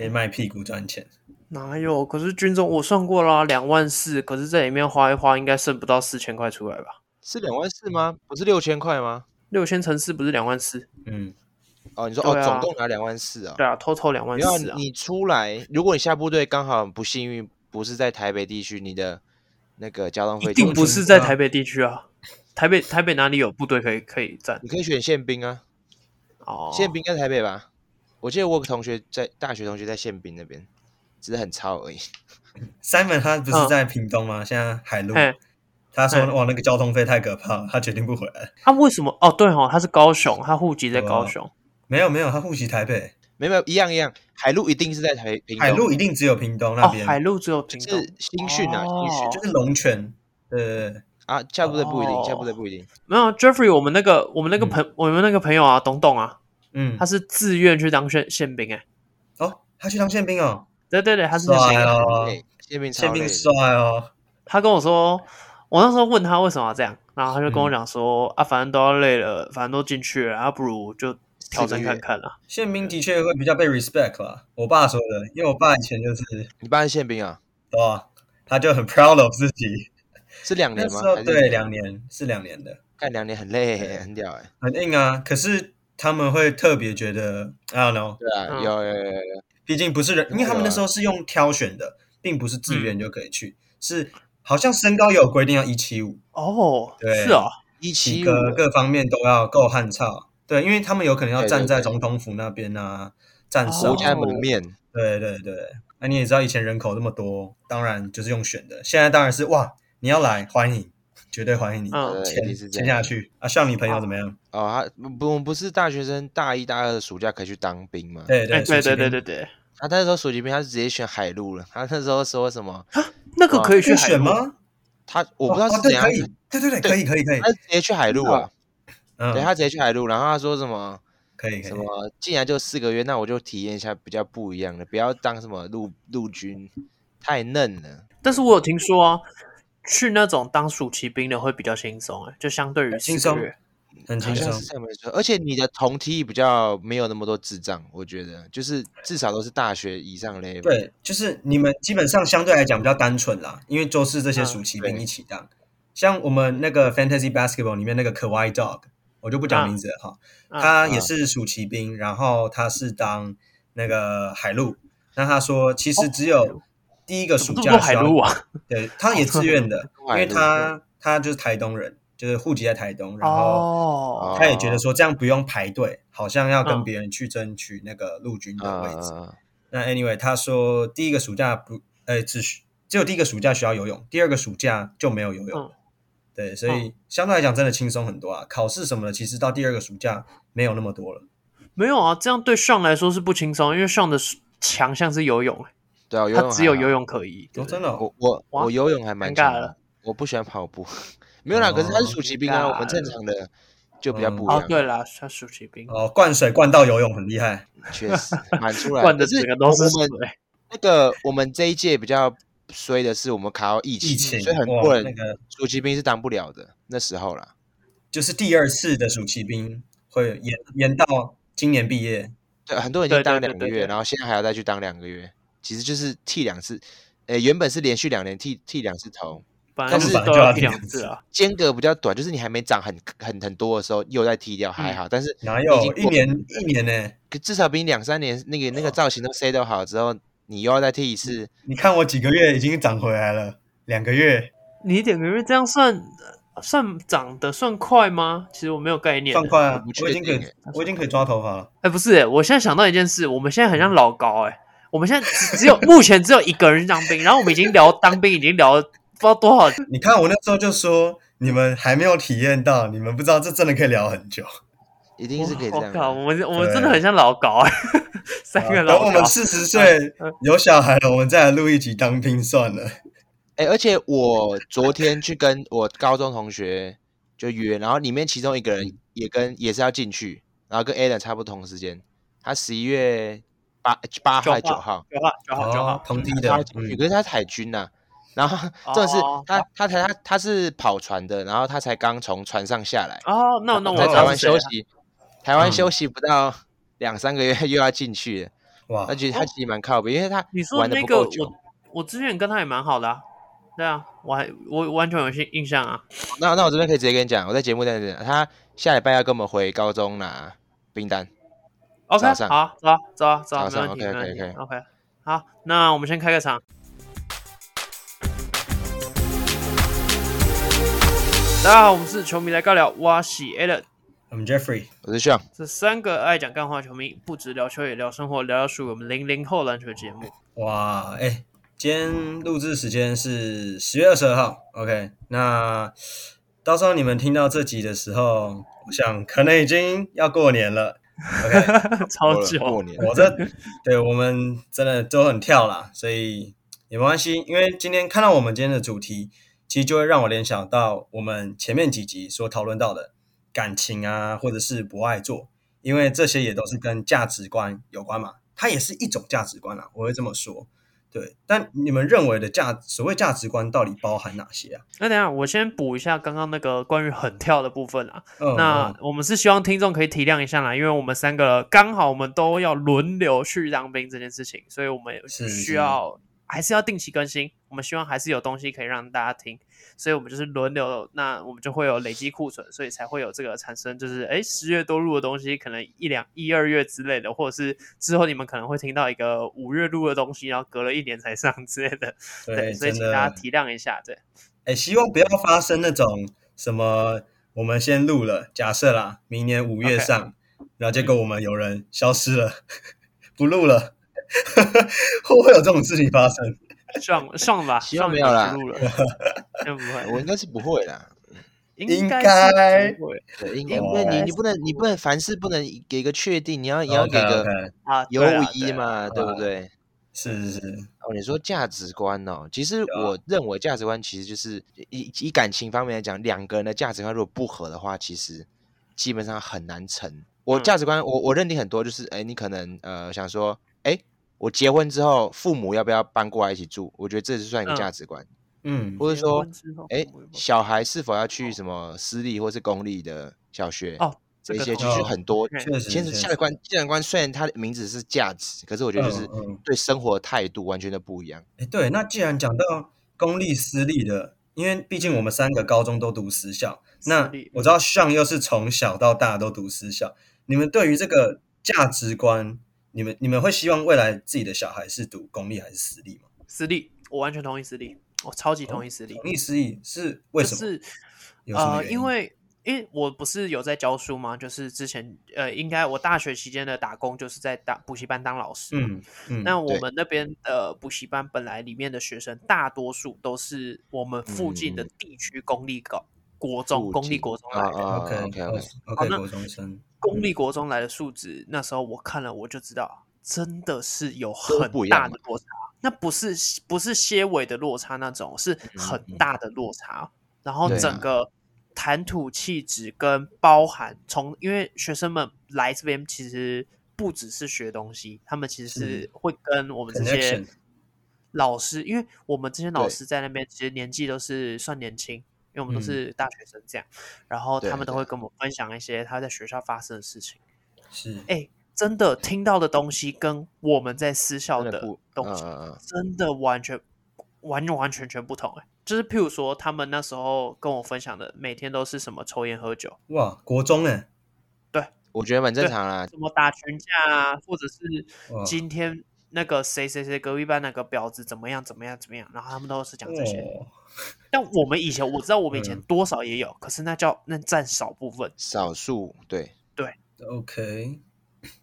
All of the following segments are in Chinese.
可以卖屁股赚钱。哪有？可是军中我算过啦，两万四，可是在里面花一花，应该剩不到四千块出来吧？是两万四吗？不是六千块吗？六千乘四不是两万四？嗯，哦，你说、啊、哦，总共拿两万四啊？对啊，偷偷两万四啊！你出来，如果你下部队刚好不幸运，不是在台北地区，你的那个交通费一定不是在台北地区啊！台北台北哪里有部队可以可以站？你可以选宪兵啊！哦，宪兵在台北吧？我记得我有个同学在大学同学在宪兵那边，只是很超而已。Simon 他不是在屏东吗？嗯、现在海陆，他说哇那个交通费太可怕，他决定不回来。他为什么？哦对哦，他是高雄，他户籍在高雄。哦、没有没有，他户籍台北。没有没有一样一样，海陆一定是在台屏东。海陆一定只有屏东那边。哦、海陆只有屏东。是新训啊，新训、哦、就是龙泉。呃啊，下部队不一定，下部队不一定。没有 Jeffrey，我们那个我们那个朋、嗯、我们那个朋友啊，董董啊。嗯，他是自愿去当宪宪兵哎，哦，他去当宪兵哦，对对对，他是帅哦，宪兵。宪兵帅哦。他跟我说，我那时候问他为什么要这样，然后他就跟我讲说、嗯、啊，反正都要累了，反正都进去了，啊，不如就挑战看看啦。宪兵的确会比较被 respect 啦，我爸说的，因为我爸以前就是，你爸是宪兵啊？对啊，他就很 proud of 自己，是两年吗？对，两年是两年的，干两年很累，很屌哎，很硬啊，可是。他们会特别觉得，I don't know，对啊，有有有有，毕竟不是人，因为他们那时候是用挑选的，并不是自愿就可以去，是好像身高有规定要一七五。哦，对，是哦，一七五，各方面都要够汉操，对，因为他们有可能要站在总统府那边啊，站守。国家门面，对对对，那你也知道以前人口那么多，当然就是用选的，现在当然是哇，你要来欢迎。绝对欢迎你，嗯，签签下去啊！像你朋友怎么样？哦，他不不是大学生，大一、大二的暑假可以去当兵吗？对对对对对对对。他那时候暑期兵，他是直接选海陆了。他那时候说什么？那个可以去选吗？他我不知道是怎样。对对对，可以可以可以。他直接去海陆啊？对，他直接去海陆，然后他说什么？可以什么？既然就四个月，那我就体验一下比较不一样的，不要当什么陆陆军，太嫩了。但是我有听说啊。去那种当暑期兵的会比较轻松哎，就相对于轻松，很轻松。而且你的同梯比较没有那么多智障，我觉得就是至少都是大学以上的。对，就是你们基本上相对来讲比较单纯啦，因为都是这些暑期兵一起当。啊、像我们那个 Fantasy Basketball 里面那个 kawai Dog，我就不讲名字了哈，啊、他也是暑期兵，啊、然后他是当那个海陆。那他说其实只有、哦。第一个暑假海陆啊，对，他也自愿的，因为他他就是台东人，就是户籍在台东，然后他也觉得说这样不用排队，好像要跟别人去争取那个陆军的位置。那 anyway，他说第一个暑假不，呃，只只有第一个暑假需要游泳，第二个暑假就没有游泳。对，所以相对来讲真的轻松很多啊。考试什么的，其实到第二个暑假没有那么多了。没有啊，这样对上来说是不轻松，因为上的强项是游泳。对啊，他只有游泳可以。真的，我我我游泳还蛮尬的。我不喜欢跑步，没有啦。可是他是暑期兵啊，我们正常的就比较不一样。对啦，他暑期兵。哦，灌水灌到游泳很厉害，确实 满出来。灌的整个都是水。那个我们这一届比较衰的是，我们卡到疫情，所以很多人那个暑期兵是当不了的。那时候啦，就是第二次的暑期兵会延延到今年毕业。对，很多人已经当两个月，然后现在还要再去当两个月。其实就是剃两次，诶，原本是连续两年剃剃两次头，但是都要剃两次啊。间隔比较短，就是你还没长很很很多的时候，又再剃掉还好。但是哪有一年一年呢？至少比你两三年那个那个造型都 set 好之后，你又要再剃一次。你看我几个月已经长回来了，两个月。你两个月这样算算长得算快吗？其实我没有概念。算快啊，我已经可以我已经可以抓头发了。哎，不是，我现在想到一件事，我们现在很像老高哎。我们现在只有目前只有一个人当兵，然后我们已经聊当兵，已经聊了不知道多少。你看我那时候就说，你们还没有体验到，你们不知道这真的可以聊很久，一定是可以这样。我们我们真的很像老高哎，三个老高。等我们四十岁有小孩了，我们再来录一集当兵算了。哎，而且我昨天去跟我高中同学就约，然后里面其中一个人也跟也是要进去，然后跟 Alan 差不多同时间，他十一月。八八号还是九号？九号，九号，九号，同梯的。可是他是海军呐，然后这是他，他才他他是跑船的，然后他才刚从船上下来。哦，那那我在台湾休息，台湾休息不到两三个月又要进去了。哇，而且他其实蛮靠谱，因为他你说那个我我之前跟他也蛮好的啊，对啊，我还我完全有印印象啊。那那我这边可以直接跟你讲，我在节目在这，他下礼拜要跟我们回高中拿兵单。OK，好，走啊走啊走啊，没问题 OK 好，那我们先开个场。大家好，我们是球迷来尬聊，我是 Allen，我们 Jeffrey，我是 Sean，这三个爱讲干话球迷，不止聊球也聊生活，聊聊属于我们零零后篮球节目。哇，哎、欸，今天录制时间是十月二十二号，OK，那到时候你们听到这集的时候，我想可能已经要过年了，OK，超久过年，我这对我们真的都很跳啦，所以也没关系，因为今天看到我们今天的主题。其实就会让我联想到我们前面几集所讨论到的感情啊，或者是不爱做，因为这些也都是跟价值观有关嘛，它也是一种价值观啊，我会这么说。对，但你们认为的价所谓价值观到底包含哪些啊？那等一下我先补一下刚刚那个关于狠跳的部分啊。嗯，那我们是希望听众可以体谅一下啦，因为我们三个刚好我们都要轮流去当兵这件事情，所以我们需要。还是要定期更新，我们希望还是有东西可以让大家听，所以我们就是轮流，那我们就会有累积库存，所以才会有这个产生，就是哎十月多录的东西，可能一两一二月之类的，或者是之后你们可能会听到一个五月录的东西，然后隔了一年才上之类的，对，对，所以请大家体谅一下，对。哎，希望不要发生那种什么，我们先录了，假设啦，明年五月上，Okay. 然后结果我们有人消失了，不录了。会不会有这种事情发生？上上吧，希望没有啦。不会，我应该是不会啦。应该不会。对，应该因为你你不能你不能凡事不能给个确定，你要你要给个啊犹疑嘛，对不对？是是是。哦，你说价值观哦，其实我认为价值观其实就是以以感情方面来讲，两个人的价值观如果不合的话，其实基本上很难成。我价值观我我认定很多，就是哎，你可能呃想说哎。我结婚之后，父母要不要搬过来一起住？我觉得这是算一个价值观。嗯，或者说，哎，小孩是否要去什么私立或是公立的小学？哦，这些就是很多。确实，其实价值观，价值观虽然它的名字是价值，可是我觉得就是对生活的态度完全都不一样。哎，对，那既然讲到公立私立的，因为毕竟我们三个高中都读私校，那我知道 Sean 又是从小到大都读私校，你们对于这个价值观？你们你们会希望未来自己的小孩是读公立还是私立吗？私立，我完全同意私立，我超级同意私立。同意私立是为什么？是呃，因为因为我不是有在教书吗？就是之前呃，应该我大学期间的打工就是在当补习班当老师。嗯嗯。那我们那边的补习班本来里面的学生大多数都是我们附近的地区公立高国中、公立国中来的。OK OK OK。国中生。公立国中来的数值，那时候我看了，我就知道，真的是有很大的落差。那不是不是些微的落差，那种是很大的落差。然后整个谈吐气质跟包含从，因为学生们来这边其实不只是学东西，他们其实是会跟我们这些老师，因为我们这些老师在那边其实年纪都是算年轻。因为我们都是大学生，这样，嗯、然后他们都会跟我们分享一些他在学校发生的事情。是，哎，真的听到的东西跟我们在私校的东西，真的完全、完完全全不同。哎，就是譬如说，他们那时候跟我分享的，每天都是什么抽烟喝酒。哇，国中哎，对，我觉得蛮正常啦。什么打群架啊，或者是今天那个谁谁谁隔壁班那个婊子怎么样怎么样怎么样，然后他们都是讲这些。哦。但我们以前我知道，我们以前多少也有，嗯、可是那叫那占少部分，少数，对。对，OK。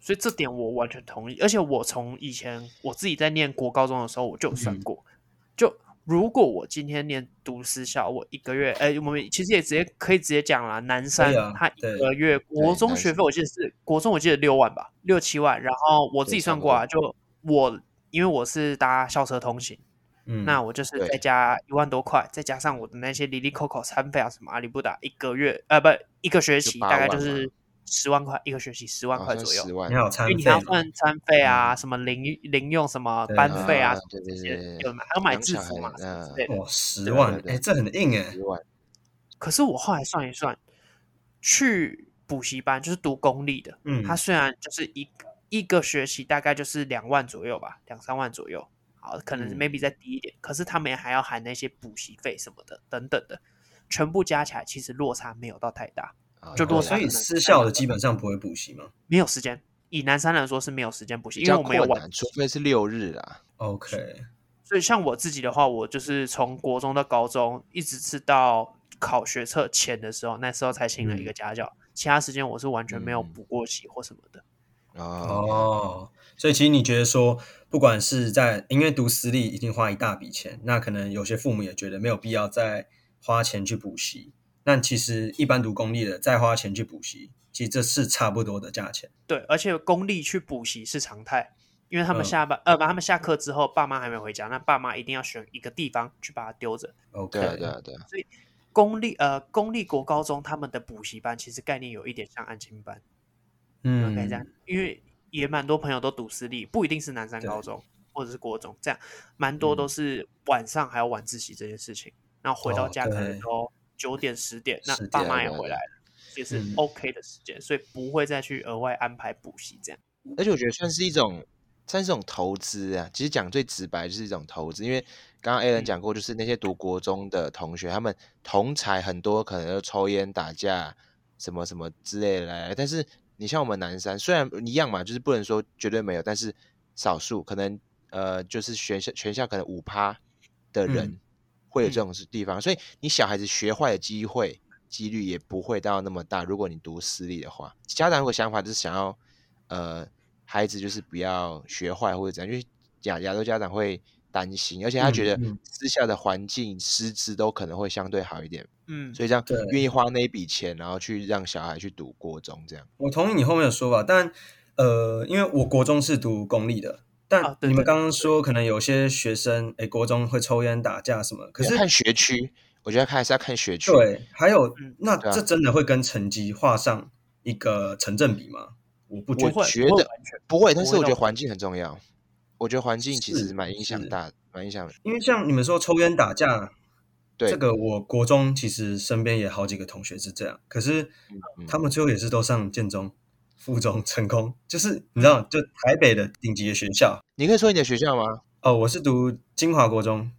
所以这点我完全同意，而且我从以前我自己在念国高中的时候，我就有算过，嗯、就如果我今天念读私校，我一个月，哎、欸，我们其实也直接可以直接讲了，南山他一个月国中学费，我记得是国中，我记得六万吧，六七万，然后我自己算过啊，就我因为我是搭校车通行。嗯、那我就是再加一万多块，再加上我的那些哩哩扣扣餐费啊，什么阿里不达，一个月呃不一个学期大概就是十万块，一个学期十万块左右。你还有餐费，因为你还要算餐费啊，嗯、什么零零用什么班费啊，这些有买，还要买制服嘛？对，哇，十万，哎、欸，这很硬哎。十万。可是我后来算一算，去补习班就是读公立的，嗯，他虽然就是一一个学期大概就是两万左右吧，两三万左右。好，可能 maybe 再低一点，嗯、可是他们还要含那些补习费什么的等等的，全部加起来其实落差没有到太大。就落差，所以私校的基本上不会补习吗？没有时间。以南山来说是没有时间补习，因为我们有晚，除非是六日啦。OK。所以像我自己的话，我就是从国中到高中，一直是到考学测前的时候，那时候才请了一个家教，嗯、其他时间我是完全没有补过习或什么的。嗯、哦，所以其实你觉得说，不管是在因为读私立已经花一大笔钱，那可能有些父母也觉得没有必要再花钱去补习。但其实一般读公立的再花钱去补习，其实这是差不多的价钱。对，而且公立去补习是常态。因为他们下班，嗯、呃，把他们下课之后，爸妈还没回家，那爸妈一定要选一个地方去把它丢着。OK，对对对。所以公立呃公立国高中他们的补习班其实概念有一点像安亲班，嗯，OK 这样，因为也蛮多朋友都读私立，不一定是南山高中或者是国中，这样蛮多都是晚上还有晚自习这件事情，嗯、然后回到家可能都九点十点，那爸妈也回来了，也是 OK 的时间，嗯、所以不会再去额外安排补习这样。而且我觉得算是一种。算是一种投资啊，其实讲最直白就是一种投资，因为刚刚 Alan 讲过，就是那些读国中的同学，他们同才很多可能都抽烟打架什么什么之类的来，但是你像我们南山，虽然一样嘛，就是不能说绝对没有，但是少数可能呃，就是学校全校可能五趴的人会有这种地方，嗯嗯、所以你小孩子学坏的机会几率也不会到那么大。如果你读私立的话，家长如果想法就是想要呃。孩子就是不要学坏或者怎样，因为亚亚洲家长会担心，而且他觉得私下的环境师资都可能会相对好一点，嗯，所以这样愿意花那一笔钱，然后去让小孩去读国中这样。我同意你后面的说法，但呃，因为我国中是读公立的，但你们刚刚说可能有些学生哎，国中会抽烟打架什么，可是看学区，我觉得看还是要看学区。对，还有那这真的会跟成绩画上一个成正比吗？我不觉得，我觉得不会，但是我觉得环境很重要。我觉得环境其实蛮影响大，蛮影响的。因为像你们说抽烟打架，对这个，我国中其实身边也好几个同学是这样，可是他们最后也是都上建中、附中成功，就是你知道，就台北的顶级的学校。你可以说你的学校吗？哦，我是读金华国中。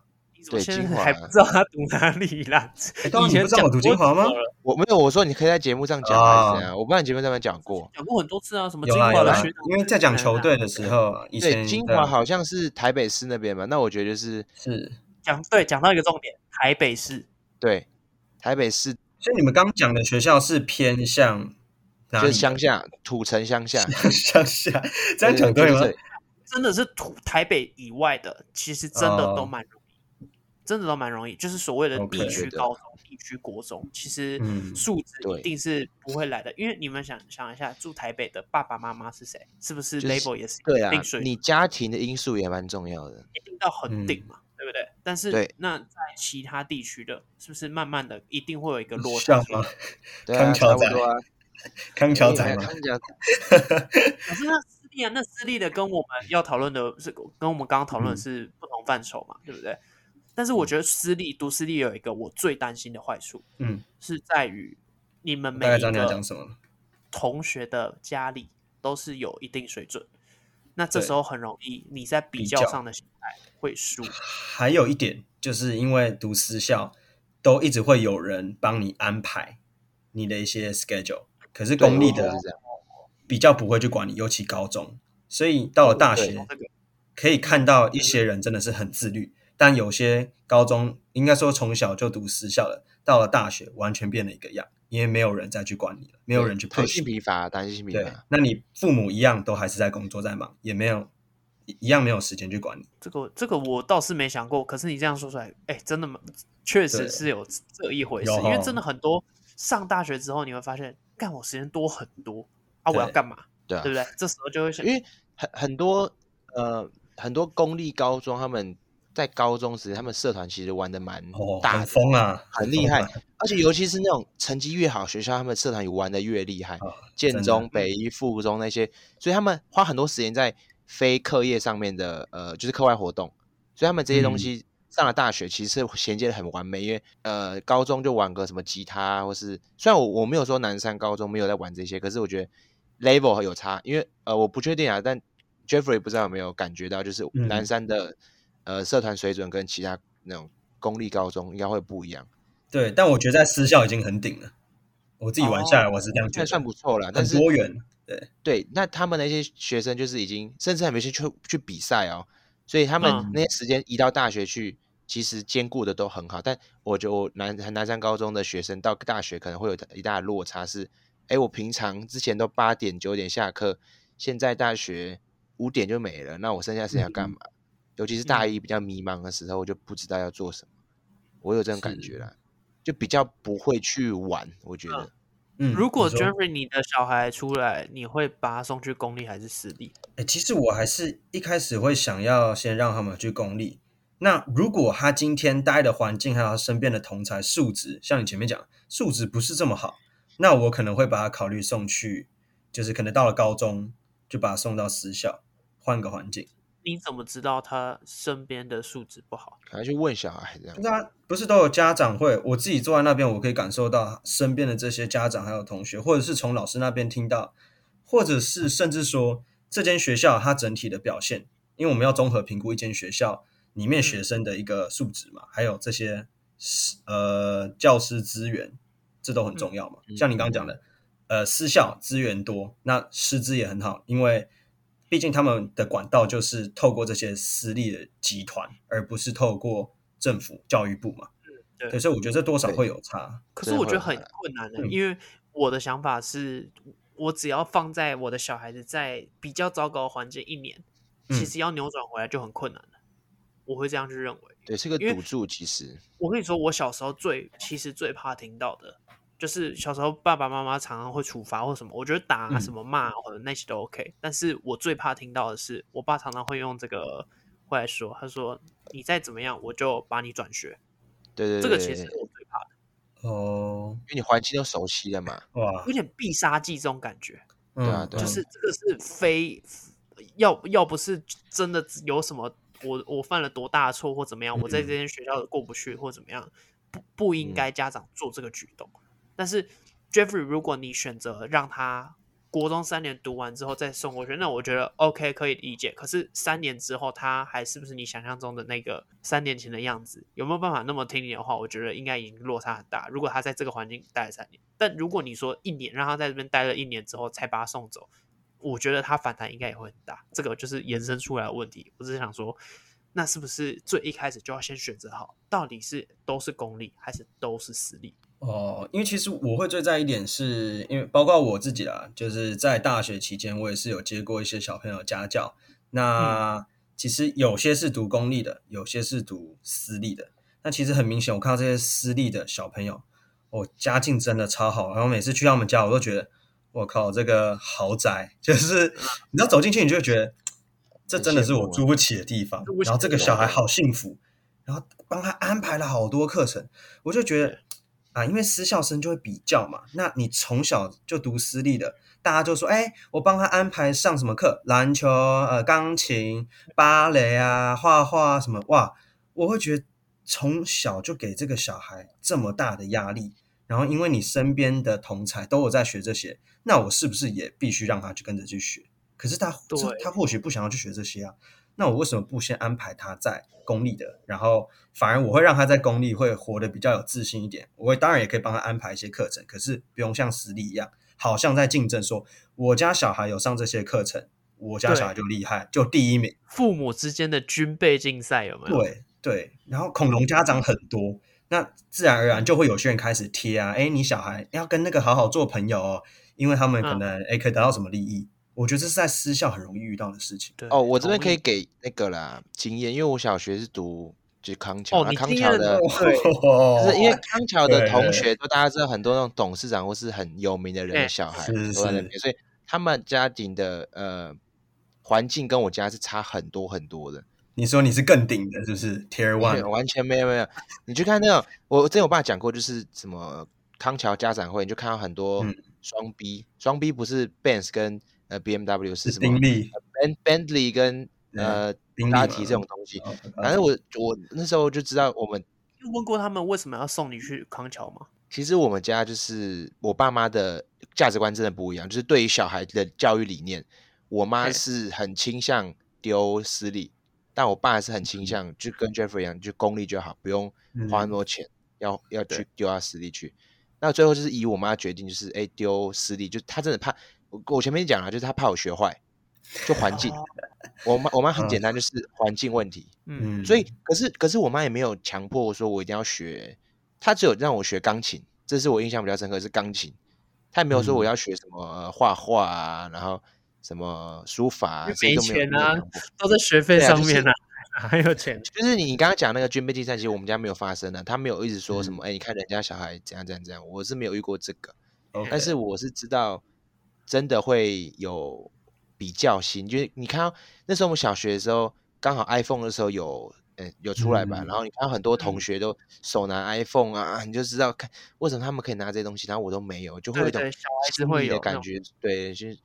对，金华还不知道他读哪里啦。以前不知道我读金华吗？我没有，我说你可以在节目上讲还是怎样？我不知道你节目上面讲过，讲过很多次啊。什么金华的学？因为在讲球队的时候，以前金华好像是台北市那边嘛。那我觉得就是是讲对，讲到一个重点，台北市对，台北市。所以你们刚讲的学校是偏向就是乡下土城乡下 乡下，这样讲对吗？真的是土台北以外的，其实真的都蛮。真的都蛮容易，就是所谓的地区高中、地区国中，其实素质一定是不会来的。因为你们想想一下，住台北的爸爸妈妈是谁？是不是 label 也是对啊？你家庭的因素也蛮重要的，一定要很顶嘛，对不对？但是那在其他地区的，是不是慢慢的一定会有一个落差？康桥仔，康桥仔嘛。可是那私立啊，那私立的跟我们要讨论的是，跟我们刚刚讨论的是不同范畴嘛，对不对？但是我觉得私立读私立有一个我最担心的坏处，嗯，是在于你们每一个同学的家里都是有一定水准，那这时候很容易你在比较上的心态会输。还有一点就是因为读私校都一直会有人帮你安排你的一些 schedule，可是公立的比较不会去管你，尤其高中，所以到了大学可以看到一些人真的是很自律。但有些高中应该说从小就读私校了，到了大学完全变了一个样，因为没有人再去管你了，没有人去培训。弹性疲乏，弹性疲乏。对，那你父母一样都还是在工作在忙，也没有一样没有时间去管你。这个这个我倒是没想过，可是你这样说出来，哎，真的吗？确实是有这一回事。因为真的很多上大学之后，你会发现，干我时间多很多啊，我要干嘛？对啊，对不对？这时候就会想，因为很很多呃很多公立高中他们。在高中时，他们社团其实玩的蛮大的，很疯啊，很厉害。而且尤其是那种成绩越好学校，他们社团也玩的越厉害。建中、北一、附中那些，所以他们花很多时间在非课业上面的，呃，就是课外活动。所以他们这些东西上了大学，其实是衔接的很完美。因为呃，高中就玩个什么吉他，或是虽然我我没有说南山高中没有在玩这些，可是我觉得 level 有差，因为呃我不确定啊，但 Jeffrey 不知道有没有感觉到，就是南山的、嗯、呃社团水准跟其他那种公立高中应该会不一样。对，但我觉得在私校已经很顶了。我自己玩下来，我是这样觉得，哦、算不错了，但是多元。对对，那他们那些学生就是已经甚至还没去去去比赛哦，所以他们那些时间移到大学去，嗯、其实兼顾的都很好。但我觉得我南南山高中的学生到大学可能会有一大落差是，哎，我平常之前都八点九点下课，现在大学五点就没了，那我剩下时间要干嘛？嗯、尤其是大一比较迷茫的时候，我就不知道要做什么。我有这种感觉啦，就比较不会去玩，我觉得。嗯嗯，如果 Jeffrey 你的小孩出来，你会把他送去公立还是私立？哎、欸，其实我还是一开始会想要先让他们去公立。那如果他今天待的环境还有他身边的同才素质，像你前面讲素质不是这么好，那我可能会把他考虑送去，就是可能到了高中就把他送到私校，换个环境。你怎么知道他身边的素质不好？可能去问小孩这样？那不是都有家长会？我自己坐在那边，我可以感受到身边的这些家长还有同学，或者是从老师那边听到，或者是甚至说这间学校它整体的表现，因为我们要综合评估一间学校里面学生的一个素质嘛，嗯、还有这些呃教师资源，这都很重要嘛。嗯、像你刚刚讲的，呃，私校资源多，那师资也很好，因为。毕竟他们的管道就是透过这些私立的集团，而不是透过政府教育部嘛。嗯，对，所以我觉得这多少会有差。可是我觉得很困难的，因为我的想法是，我只要放在我的小孩子在比较糟糕的环境一年，其实要扭转回来就很困难了。我会这样去认为。对，是个赌注。其实我跟你说，我小时候最其实最怕听到的。就是小时候爸爸妈妈常常会处罚或什么，我觉得打什么骂或者那些都 OK，嗯。但是我最怕听到的是，我爸常常会用这个会来说，他说你再怎么样，我就把你转学。对对，对，这个其实是我最怕的。哦，因为你环境都熟悉了嘛，哇，有点必杀技这种感觉。对啊，对，就是这个是非要要不是真的有什么，我我犯了多大的错或怎么样，嗯，我在这间学校过不去或怎么样，不不应该家长做这个举动。嗯但是，Jeffrey，如果你选择让他国中三年读完之后再送过去，那我觉得 OK 可以理解。可是三年之后，他还是不是你想象中的那个三年前的样子？有没有办法那么听你的话？我觉得应该已经落差很大。如果他在这个环境待了三年，但如果你说一年让他在这边待了一年之后才把他送走，我觉得他反弹应该也会很大。这个就是延伸出来的问题。我只是想说，那是不是最一开始就要先选择好，到底是都是公立还是都是私立？哦，因为其实我会最在意一点是，因为包括我自己啦，就是在大学期间，我也是有接过一些小朋友家教。那其实有些是读公立的，有些是读私立的。那其实很明显，我看到这些私立的小朋友，哦，家境真的超好。然后每次去他们家，我都觉得，我靠，这个豪宅 就是，你知道走进去，你就会觉得，这真的是我住不起的地方。然后这个小孩好幸福，然后帮他安排了好多课程，我就觉得。啊，因为私校生就会比较嘛，那你从小就读私立的，大家就说，哎，我帮他安排上什么课，篮球、呃，钢琴、芭蕾啊，画画什么，哇，我会觉得从小就给这个小孩这么大的压力，然后因为你身边的同才都有在学这些，那我是不是也必须让他去跟着去学？可是他，他或许不想要去学这些啊。那我为什么不先安排他在公立的，然后反而我会让他在公立会活得比较有自信一点。我会当然也可以帮他安排一些课程，可是不用像私立一样，好像在竞争说我家小孩有上这些课程，我家小孩就厉害，就第一名。父母之间的军备竞赛有没有？对对，然后恐龙家长很多，那自然而然就会有些人开始贴啊，哎，你小孩要跟那个好好做朋友哦，因为他们可能哎可以得到什么利益。我觉得这是在私校很容易遇到的事情。对哦，我这边可以给那个啦经验，因为我小学是读就是康桥，哦，康桥的，对，就是因为康桥的同学都大家知道很多那种董事长或是很有名的人的小孩都在那边，所以他们家庭的呃环境跟我家是差很多很多的。你说你是更顶的，是不是？Tier One 完全没有没有，你去看那种，我之前我爸讲过，就是什么康桥家长会，你就看到很多双 B，双 B 不是 Benz 跟。呃，B M W 是什么？Ben Bentley 跟呃宾拉提这种东西。反正我我那时候就知道，我们问过他们为什么要送你去康桥吗？其实我们家就是我爸妈的价值观真的不一样，就是对于小孩的教育理念，我妈是很倾向丢私立，但我爸是很倾向就跟 Jeffrey 一样，就公立就好，不用花那么多钱，嗯、要要去丢到私立去。那最后就是以我妈决定，就是哎丢私立，就她真的怕我我前面讲了，就是他怕我学坏，就环境。我妈我妈很简单，就是环境问题。嗯，所以可是可是我妈也没有强迫我说我一定要学。她只有让我学钢琴，这是我印象比较深刻，是钢琴。她也没有说我要学什么画画啊，嗯、然后什么书法啊，没钱啊，都在学费上面啊，还有钱。就是你刚刚讲那个军备竞赛，其实我们家没有发生的，他没有一直说什么，哎、嗯，你看人家小孩怎样怎样怎样，我是没有遇过这个。Okay. 但是我是知道，真的会有比较心，就是你看到那时候我们小学的时候，刚好 iPhone 的时候有。有出来吧，嗯、然后你看到很多同学都手拿 iPhone 啊，嗯、你就知道看为什么他们可以拿这些东西，然后我都没有，就会有一种心理的感觉，对，就是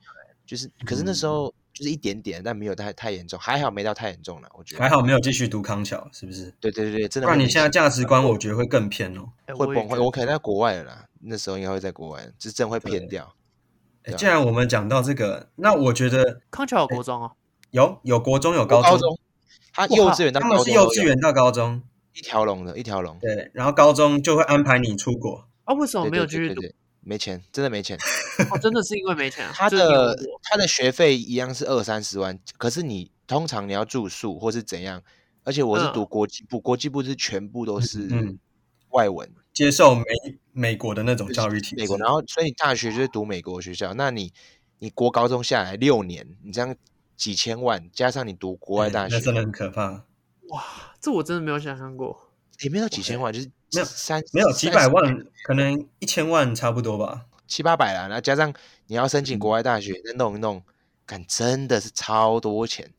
就是，可是那时候就是一点点，但没有太太严重，还好没到太严重了，我觉得还好没有继续读康桥，是不是？对对对，真的。不然你现在价值观，我觉得会更偏哦，会崩溃。我可能在国外了啦，那时候应该会在国外，就真会偏掉。既然我们讲到这个，那我觉得康桥有国中哦，有有国中有高中。他幼稚园到高中，他们是幼稚园到高中一条龙的，一条龙。对，然后高中就会安排你出国啊？为什么没有继续读？没钱，真的没钱。哦，真的是因为没钱。他的他的学费一样是二三十万，可是你通常你要住宿或是怎样？而且我是读国际部，国际部是全部都是外文，接受美美国的那种教育体制。美国，然后所以你大学就是读美国学校，那你你国高中下来六年，你这样。几千万加上你读国外大学，那真的很可怕。哇，这我真的没有想象过。也没有几千万，就是没有三没有几百万，可能一千万差不多吧，七八百啦。然后加上你要申请国外大学，再弄一弄，看真的是超多钱，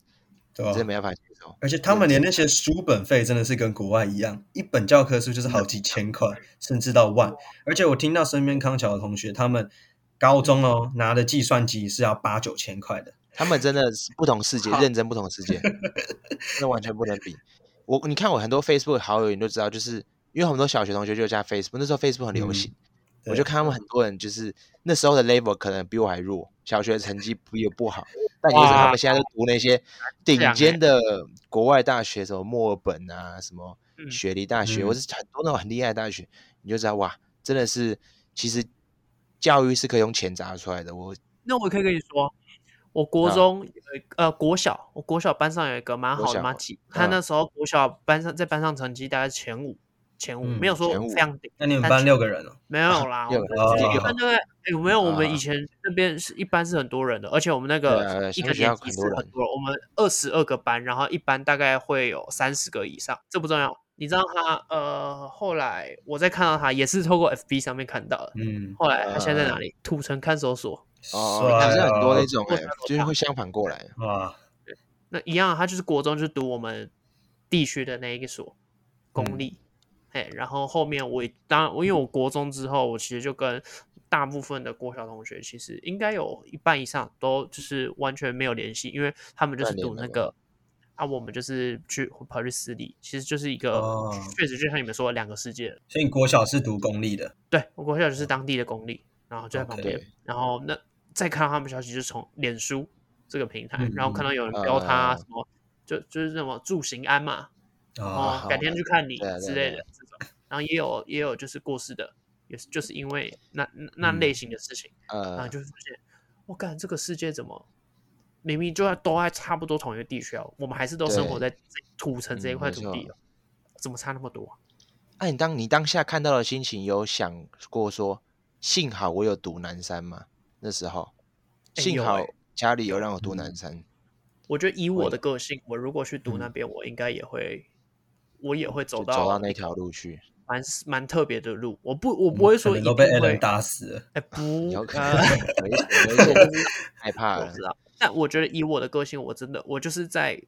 对真的没办法。而且他们连那些书本费真的是跟国外一样，一本教科书就是好几千块，甚至到万。而且我听到身边康桥的同学，他们高中哦拿的计算机是要八九千块的。他们真的是不同世界，认真不同世界，那完全不能比。我你看我很多 Facebook 好友，你都知道，就是因为很多小学同学就加 Facebook，那时候 Facebook 很流行，嗯、我就看他们很多人就是那时候的 level 可能比我还弱，小学成绩比我不好，但就是他们现在都读那些顶尖的国外大学，什么墨尔本啊，什么雪梨大学，或是很多那种很厉害的大学，你就知道哇，真的是其实教育是可以用钱砸出来的。我那我可以跟你说。我国中呃国小，我国小班上有一个蛮好的马吉，他那时候国小班上在班上成绩大概前五，前五没有说非常顶。那你们班六个人哦？没有啦，我们一般大概有没有？我们以前那边是一般是很多人的，而且我们那个一个年级是很多人，我们二十二个班，然后一班大概会有三十个以上，这不重要。你知道他呃，后来我再看到他也是透过 FB 上面看到的，嗯，后来他现在在哪里？土城看守所。哦，还是很多那种，就是会相反过来啊。那一样，他就是国中就是读我们地区的那一个所公立，嘿，然后后面我当然我因为我国中之后，我其实就跟大部分的国小同学，其实应该有一半以上都就是完全没有联系，因为他们就是读那个啊，我们就是去跑去私立，其实就是一个确实就像你们说的两个世界。所以你国小是读公立的？对，我国小就是当地的公立。然后就在旁边，然后那再看到他们消息，就从脸书这个平台，然后看到有人标他什么，就就是什么住行安嘛，然后改天去看你之类的这种，然后也有也有就是过世的，也是就是因为那那类型的事情，然后就发现，我干这个世界怎么明明就在都在差不多同一个地区哦，我们还是都生活在土城这一块土地，怎么差那么多？那你当你当下看到的心情，有想过说？幸好我有读南山吗，那时候，幸好家里有让我读南山。我觉得以我的个性，我如果去读那边，嗯、我应该也会，我也会走到走到那条路去，蛮蛮特别的路。我不，我不会说一定会都被 Allen 打死。哎、欸，不，有可 害怕了。我知道，但我觉得以我的个性，我真的，我就是在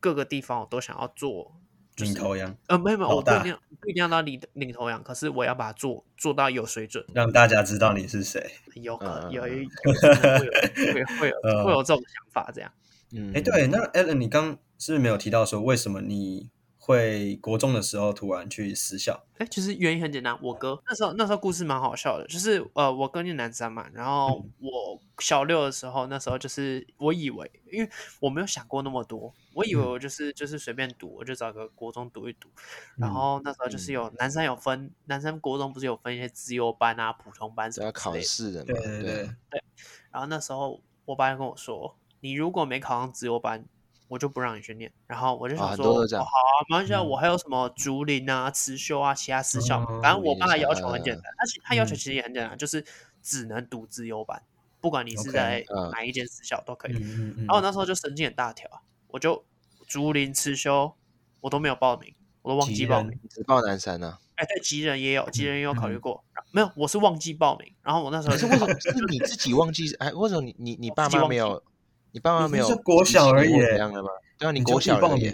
各个地方我都想要做。领头羊，呃，没有没有，我不一定不一定要当领领头羊，可是我要把它做做到有水准，让大家知道你是谁。有可能有一会有会会有 会有这种想法，这样。嗯，哎，对，那 Allen，你刚是不是没有提到说为什么你会国中的时候突然去私校？哎，其实原因很简单，我哥那时候那时候故事蛮好笑的，就是呃，我哥念南山嘛，然后我小六的时候，那时候就是我以为，因为我没有想过那么多，我以为我就是、嗯、就是随便读，我就找个国中读一读，然后那时候就是有南山有分，南山国中不是有分一些资优班啊、普通班什么要考试的嘛，对对对对，然后那时候我爸就跟我说，你如果没考上资优班。我就不让你去念，然后我就想说，哦，好啊，没关系啊，我还有什么竹林啊、慈修啊，其他私校，嗯、反正我爸的要求很简单，他其他要求其实也很简单，嗯、就是只能读自由班，不管你是在哪一间私校都可以。嗯、然后我那时候就神经很大条，我就竹林慈修我都没有报名，我都忘记报名，只报南山呢。哎，对，吉人也有，吉人也有考虑过，嗯、没有，我是忘记报名。然后我那时候是为什么 是你自己忘记？哎，为什么你你你爸妈没有？你爸妈没有？是国小而已，这样的吗？对啊，你国小而已。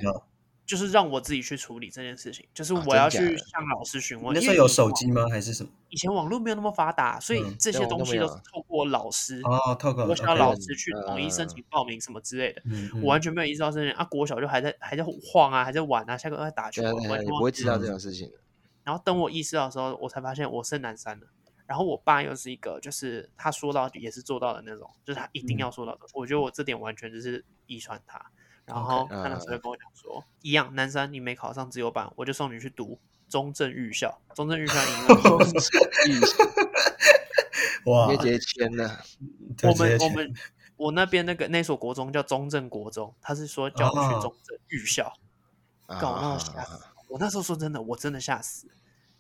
就是让我自己去处理这件事情，就是我要去向老师询问。那时候有手机吗？还是什么？以前网络没有那么发达，所以这些东西都是透过老师哦，透过国小老师去统一申请报名什么之类的。我完全没有意识到这件事啊，国小就还在还在晃啊，还在玩啊，下课在打球，我不会知道这种事情。然后等我意识到的时候，我才发现我是南山的。然后我爸又是一个，就是他说到也是做到的那种，就是他一定要说到的。嗯、我觉得我这点完全就是遗传他。然后他那时候就跟我讲说 uh, 一样，南山你没考上自由班，我就送你去读中正预校。中正预校英文。哇！直接签了。我们我们我那边那个那所国中叫中正国中，他是说叫我去中正预校。搞到我吓死！我那时候说真的，我真的吓死。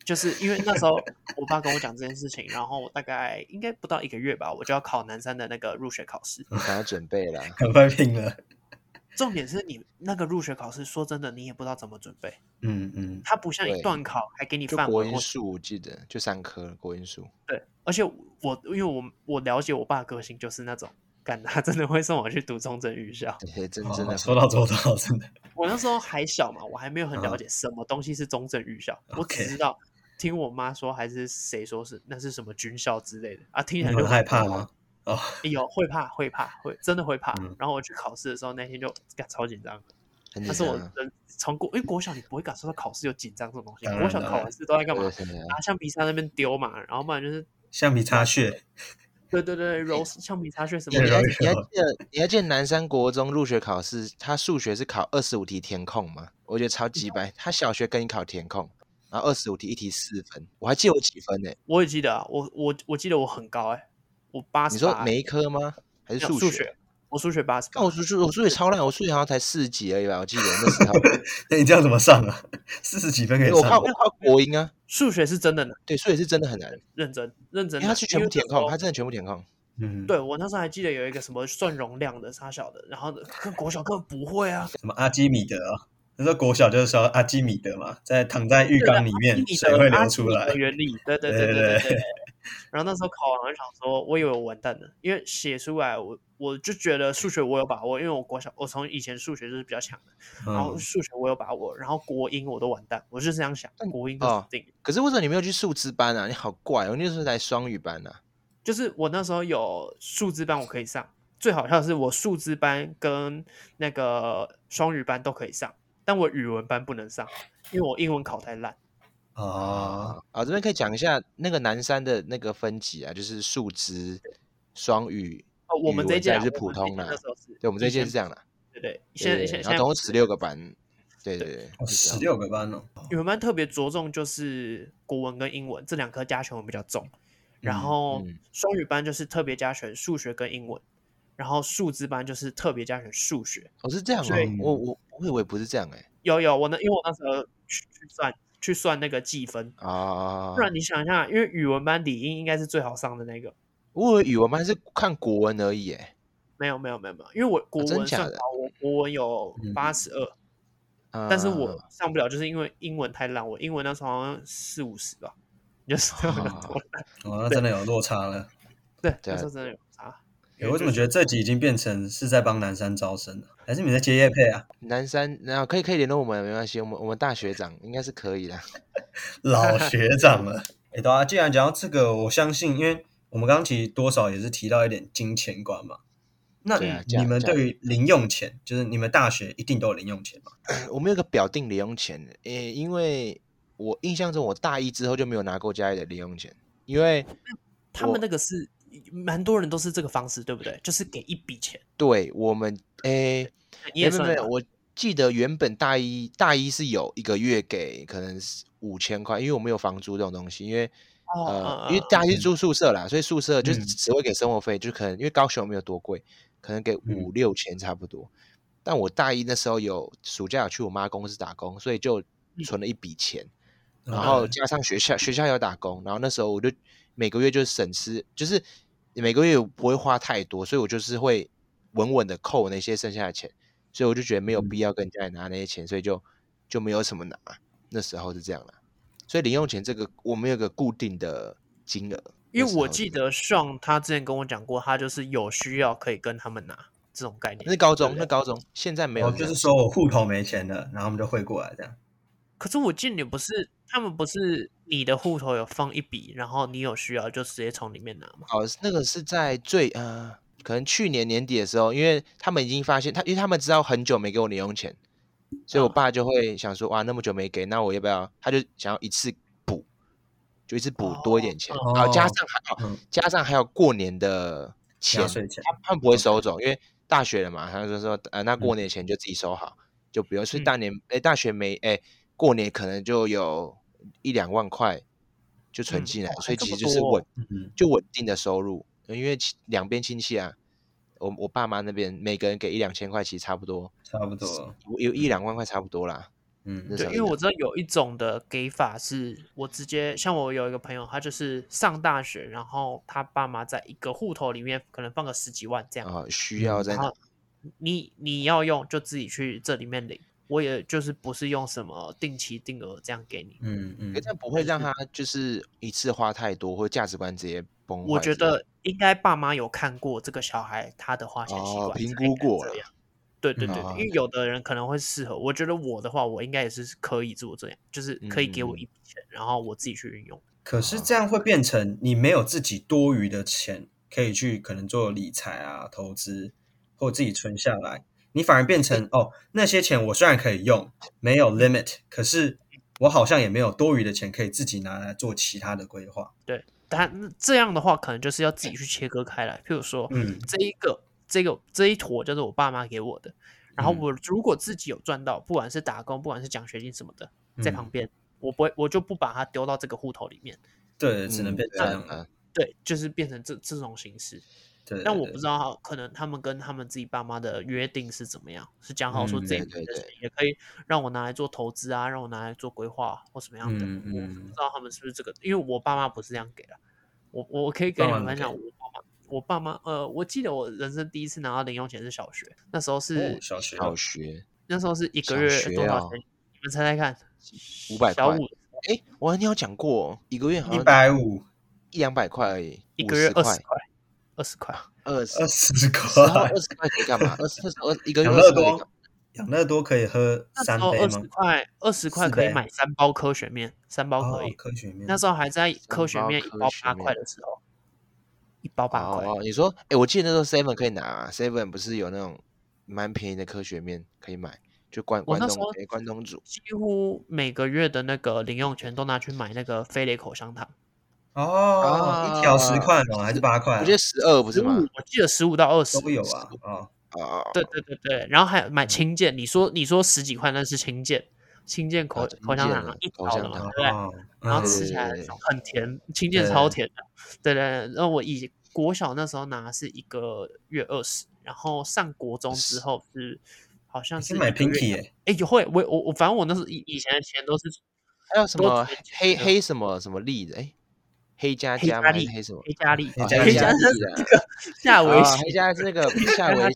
就是因为那时候我爸跟我讲这件事情，然后我大概应该不到一个月吧，我就要考南山的那个入学考试。你赶快准备了，赶快拼了。重点是你那个入学考试，说真的，你也不知道怎么准备。嗯嗯。它不像一段考，还给你范围。国英数我记得就三科国英数。对，而且我因为我我了解我爸的个性，就是那种。他真的会送我去读中正预校，真真的说到做到，真的。我那时候还小嘛，我还没有很了解什么东西是中正预校，我只知道听我妈说还是谁说是那是什么军校之类的啊，听起来就害怕吗？哦，有会怕会怕会真的会怕。然后我去考试的时候那天就超紧张，但是我人从国因为国小你不会感受到考试有紧张这种东西，国小考完试都在干嘛？拿橡皮擦那边丢嘛，然后不然就是橡皮擦屑。对对对，揉橡皮擦屑什么？你还你还记得你还记得南山国中入学考试，他数学是考二十五题填空吗？我觉得超级白。他小学跟你考填空，然后二十五题一题四分，我还记得我几分呢？我也记得啊，我我我记得我很高哎，我八十。你说每一科吗？还是数学？我数学八十。那我数学我数学超烂，我数学好像才四十几而已吧？我记得那时候。那你这样怎么上啊？四十几分可以上？我靠，我靠国英啊。数学是真的难，对，数学是真的很难，认真认真。他是全部填空，他真的全部填空。嗯，对我那时候还记得有一个什么算容量的，差小的，然后跟国小根本不会啊。什么阿基米德啊？那时候国小就是说阿基米德嘛，在躺在浴缸里面，水会流出来。原理，对对对对对对。然后那时候考完，我就想说，我以为我完蛋了，因为写出来，我我就觉得数学我有把握，因为我国小我从以前数学就是比较强的，然后数学我有把握，然后国英我都完蛋，我就这样想，国英就死定。可是为什么你没有去数字班啊？你好怪哦，你那时候来双语班啊。就是我那时候有数字班，我可以上。最好笑的是，我数字班跟那个双语班都可以上，但我语文班不能上，因为我英文考太烂。啊啊！这边可以讲一下那个南山的那个分级啊，就是数资、双语。哦，我们这一届是普通的，对，我们这一届是这样的。对对，现在现在总共十六个班。对对对，十六个班哦。语文班特别着重就是国文跟英文这两科加权文比较重。然后双语班就是特别加权数学跟英文，然后数资班就是特别加选数学。哦，是这样吗？我我我以为不是这样哎。有有，我那因为我那时候去去算去算那个计分啊，不然你想一下，因为语文班理应应该是最好上的那个。我语文班是看国文而已哎。没有没有没有没有，因为我国文算好，我国文有八十二，但是我上不了，就是因为英文太烂，我英文那时候好像四五十吧。就是 这么多，哦，那真的有落差了。对，那时候真的有差。我怎么觉得这集已经变成是在帮南山招生了？还是你在接业配啊？南山，那可以可以联络我们，没关系，我们我们大学长应该是可以的。老学长了，哎，对啊，既然讲到这个，我相信，因为我们刚刚其实多少也是提到一点金钱观嘛。那你们对于零用钱，就是你们大学一定都有零用钱吗？我们有个表定零用钱，诶，因为我印象中我大一之后就没有拿过家里的零用钱，因为他们那个是蛮多人都是这个方式，对不对？就是给一笔钱。对我们，诶，没有没有，我记得原本大一大一是有一个月给可能是五千块，因为我们有房租这种东西，因为。呃，因为大家是住宿舍啦，所以宿舍就是只会给生活费，就可能因为高雄没有多贵，可能给五六千差不多。但我大一那时候有暑假有去我妈公司打工，所以就存了一笔钱，然后加上学校学校有打工，然后那时候我就每个月就省吃，就是每个月不会花太多，所以我就是会稳稳的扣那些剩下的钱，所以我就觉得没有必要跟家里拿那些钱，所以就就没有什么拿。那时候是这样的。所以零用钱这个我们有个固定的金额，因为我记得 Sean 他之前跟我讲过，他就是有需要可以跟他们拿这种概念。那高中，那高中现在没有，就是说我户头没钱了，然后我们就汇过来这样。可是我记得你不是，他们不是你的户头有放一笔，然后你有需要就直接从里面拿吗？哦，那个是在最呃，可能去年年底的时候，因为他们已经发现他，因为他们知道很久没给我零用钱。所以，我爸就会想说，哇，那么久没给，那我要不要？他就想要一次补，就一次补多一点钱，好、哦，加上还好，加上还有过年的钱，钱他他们不会收走，因为大学了嘛，他就说，呃，那过年钱就自己收好，嗯、就不用。所以大年，哎、嗯，大学没，哎，过年可能就有一两万块就存进来，嗯、所以其实就是稳，就稳定的收入，因为两边亲戚啊。我我爸妈那边每个人给一两千块，其实差不多，差不多有一两万块差不多啦。嗯，对，因为我知道有一种的给法是，我直接像我有一个朋友，他就是上大学，然后他爸妈在一个户头里面可能放个十几万这样，哦，需要在哪？你你要用就自己去这里面领，我也就是不是用什么定期定额这样给你，嗯嗯，这样不会让他就是一次花太多，或价值观直接崩。我觉得应该爸妈有看过这个小孩他的花钱习惯，评估过了。对对对，因为有的人可能会适合。我觉得我的话，我应该也是可以做这样，就是可以给我一笔钱，然后我自己去运用。可是这样会变成你没有自己多余的钱可以去可能做理财啊、投资或自己存下来，你反而变成哦，那些钱我虽然可以用，没有 limit，可是我好像也没有多余的钱可以自己拿来做其他的规划。对。但这样的话，可能就是要自己去切割开来。譬如说，嗯，这一个、这个、这一坨就是我爸妈给我的。然后我如果自己有赚到，不管是打工，不管是奖学金什么的，在旁边，我不会，我就不把它丢到这个户头里面。对，只能变这样。对，就是变成这这种形式。对。但我不知道，可能他们跟他们自己爸妈的约定是怎么样？是讲好说这一笔的钱也可以让我拿来做投资啊，让我拿来做规划或什么样的？我不知道他们是不是这个，因为我爸妈不是这样给的。我我可以给你们分享，我爸妈，我爸妈，呃，我记得我人生第一次拿到零用钱是小学，那时候是小学，小学，那时候是一个月多少钱？你们猜猜看，五百块。哎，我跟你有讲过，一个月好像一百五，一两百块而已，一个月二十块。二十块，二十二十块，二十块可以干嘛？二十二一个月养乐多，养乐多可以喝三杯吗？二十块，二十块可以买三包科学面，三包可以。科学面那时候还在科学面一包八块的时候，一包八块。你说，哎，我记得那时候 seven 可以拿，seven 不是有那种蛮便宜的科学面可以买，就关关东关东煮，几乎每个月的那个零用钱都拿去买那个飞雷口香糖。哦，一条十块哦，还是八块？我记得十二不是吗？我记得十五到二十都有啊。啊啊，对对对对，然后还有买青剑，你说你说十几块那是青剑，青剑口口香糖一条的嘛，对不对？然后吃起来很甜，青剑超甜的。对对，然后我以国小那时候拿是一个月二十，然后上国中之后是好像是买 Pinky 哎，有会我我我反正我那时候以以前的钱都是还有什么黑黑什么什么粒的哎。黑加加吗？黑什么？黑加力，黑加力的夏威夷，黑加是那个夏威夷，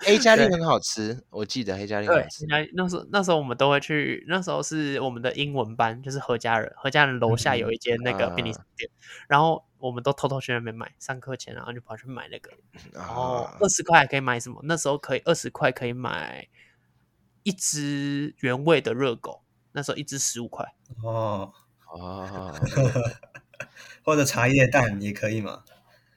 黑加力很好吃，我记得黑加力很好吃。那时候那时候我们都会去，那时候是我们的英文班，就是何家人，何家人楼下有一间那个便利商店，然后我们都偷偷去那边买，上课前然后就跑去买那个，然后二十块可以买什么？那时候可以二十块可以买一只原味的热狗，那时候一只十五块。哦哦。或者茶叶蛋也可以吗？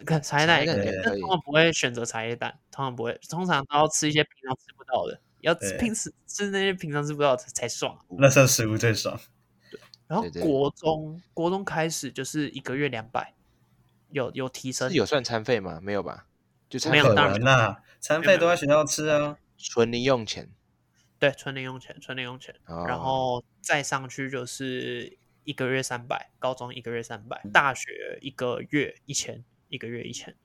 看茶叶蛋也可以，但通常不会选择茶叶蛋，通常不会，通常都要吃一些平常吃不到的，要平时吃那些平常吃不到的才爽。那时候食物最爽。对，然后国中国中开始就是一个月两百，有有提升。有算餐费吗？没有吧？就没有当然啦，餐费都在学校吃啊，纯零用钱。对，纯零用钱，纯零用钱，然后再上去就是。一个月三百，高中一个月三百，大学一个月一千，一个月一千。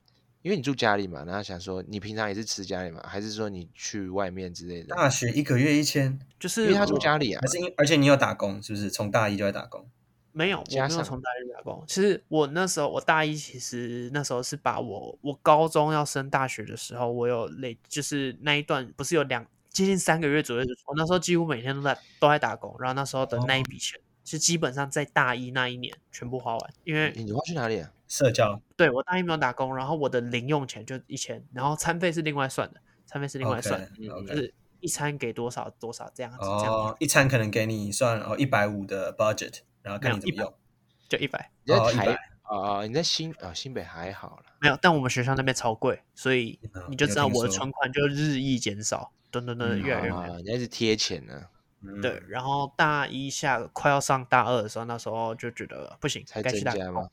因为你住家里嘛，然后想说你平常也是吃家里嘛，还是说你去外面之类的？大学一个月一千，就是因为他住家里啊，还是因而且你有打工，是不是？从大一就在打工？没有，我没有从大一打工。其实我那时候，我大一其实那时候是把我我高中要升大学的时候，我有累，就是那一段不是有两接近三个月左右，我那时候几乎每天都在都在打工，然后那时候的那一笔钱。哦是基本上在大一那一年全部花完，因为你花去哪里啊？社交。对，我大一没有打工，然后我的零用钱就一千，然后餐费是另外算的，餐费是另外算，okay, okay. 就是一餐给多少多少这样子。哦，这样一餐可能给你算哦一百五的 budget，然后看你怎么用，就一百。你在台啊？你在新啊？新北还好了，没有，但我们学校那边超贵，所以你就知道我的存款就日益减少，等等等，越来越贵。你那是贴钱呢。对，然后大一下快要上大二的时候，那时候就觉得不行，该去打工。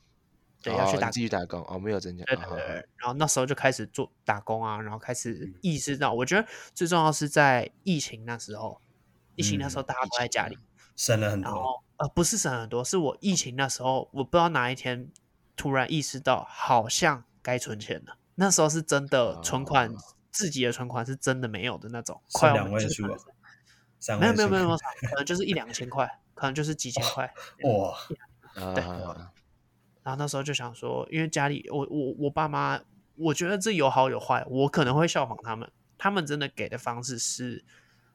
对，要去打继续打工哦，没有增加。对对对。然后那时候就开始做打工啊，然后开始意识到，我觉得最重要是在疫情那时候，疫情那时候大家都在家里，省了很多。然后呃，不是省很多，是我疫情那时候，我不知道哪一天突然意识到，好像该存钱了。那时候是真的存款，自己的存款是真的没有的那种，快两位数。没有没有没有多少，可能就是一两千块，可能就是几千块。哇，对。然后那时候就想说，因为家里我我我爸妈，我觉得这有好有坏，我可能会效仿他们。他们真的给的方式是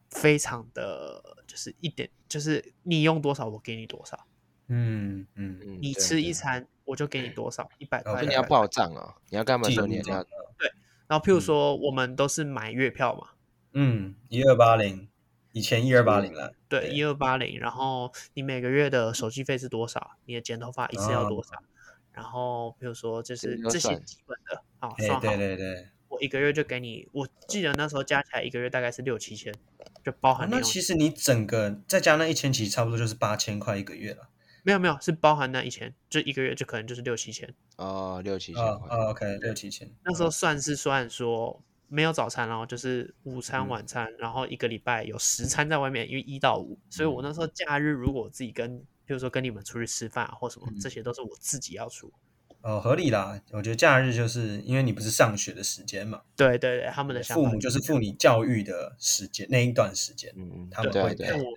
非常的，就是一点，就是你用多少我给你多少。嗯嗯嗯。你吃一餐我就给你多少，一百块。你要报账哦，你要干嘛说你要？对。然后譬如说，我们都是买月票嘛。嗯，一二八零。以前一二八零了，对，一二八零。然后你每个月的手机费是多少？你的剪头发一次要多少？哦、然后比如说就是这些基本的啊，算好。对对对，我一个月就给你，我记得那时候加起来一个月大概是六七千，就包含、哦。那其实你整个再加那一千，其实差不多就是八千块一个月了。没有没有，是包含那一千，就一个月就可能就是六七千。哦，六七千。哦，OK，六七千。那时候算是算说。没有早餐，然后就是午餐、晚餐，嗯、然后一个礼拜有十餐在外面，因为一到五，所以我那时候假日如果我自己跟，比如说跟你们出去吃饭啊，或什么，嗯、这些都是我自己要出。哦，合理啦，我觉得假日就是因为你不是上学的时间嘛。对对对，他们的父母就是付你教育的时间那一段时间，嗯，他们会对。我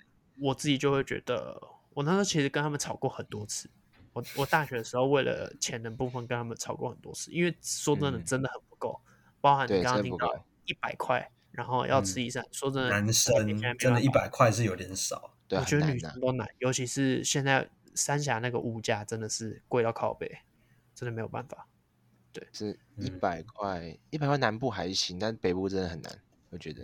我自己就会觉得，我那时候其实跟他们吵过很多次。我我大学的时候为了钱的部分跟他们吵过很多次，因为说真的，真的很不够。嗯包含你刚刚听到一百块，然后要吃一餐，说真的，男生真的一百块是有点少。我觉得女生都难，尤其是现在三峡那个物价真的是贵到靠北，真的没有办法。对，是一百块，一百块南部还行，但北部真的很难，我觉得。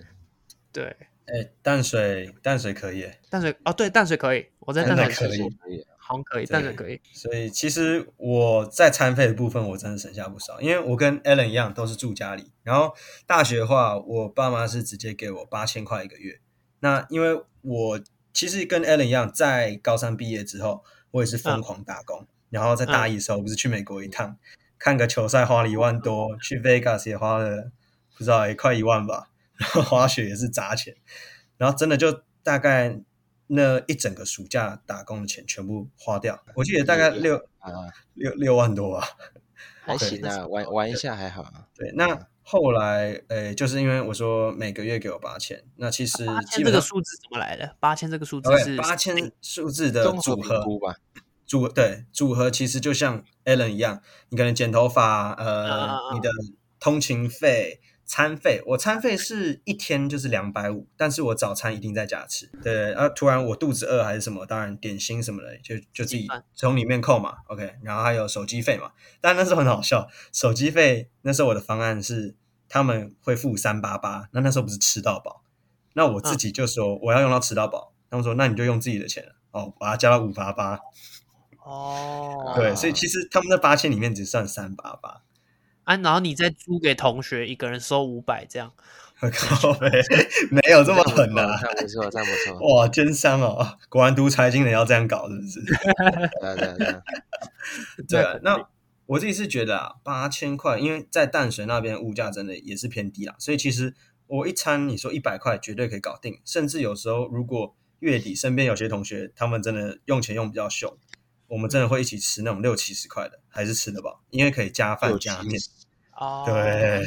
对，哎，淡水淡水可以，淡水哦，对，淡水可以，我在淡水可以。好像可以，但是可以。所以其实我在餐费的部分，我真的省下不少。因为我跟 Alan 一样，都是住家里。然后大学的话，我爸妈是直接给我八千块一个月。那因为我其实跟 Alan 一样，在高三毕业之后，我也是疯狂打工。嗯、然后在大一的时候，不是去美国一趟，嗯、看个球赛花了一万多，去 Vegas 也花了不知道也快一万吧。然后滑雪也是砸钱，然后真的就大概。那一整个暑假打工的钱全部花掉，我记得大概六啊六六万多啊，还行啊，玩玩一下还好啊。对，那后来诶，就是因为我说每个月给我八千，那其实八千这个数字怎么来的？八千这个数字是八千数字的组合吧？组对组合其实就像 Alan 一样，你可能剪头发，呃，你的通勤费。餐费，我餐费是一天就是两百五，但是我早餐一定在家吃。对，啊，突然我肚子饿还是什么，当然点心什么的就就自己从里面扣嘛。OK，然后还有手机费嘛，但那时候很好笑，手机费那时候我的方案是他们会付三八八，那那时候不是吃到饱，那我自己就说我要用到吃到饱，他们说那你就用自己的钱哦，把它加到五八八。哦，对，所以其实他们的八千里面只算三八八。啊，然后你再租给同学，一个人收五百这样。靠呗，没有这么狠的、啊，不错，这样不错。哇，奸商哦，果然读财经的要这样搞，是不是？对对对，对啊。那我自己是觉得啊，八千块，因为在淡水那边物价真的也是偏低啦，所以其实我一餐你说一百块绝对可以搞定，甚至有时候如果月底身边有些同学他们真的用钱用比较凶，我们真的会一起吃那种六七十块的，还是吃得饱，因为可以加饭加面。哦，对，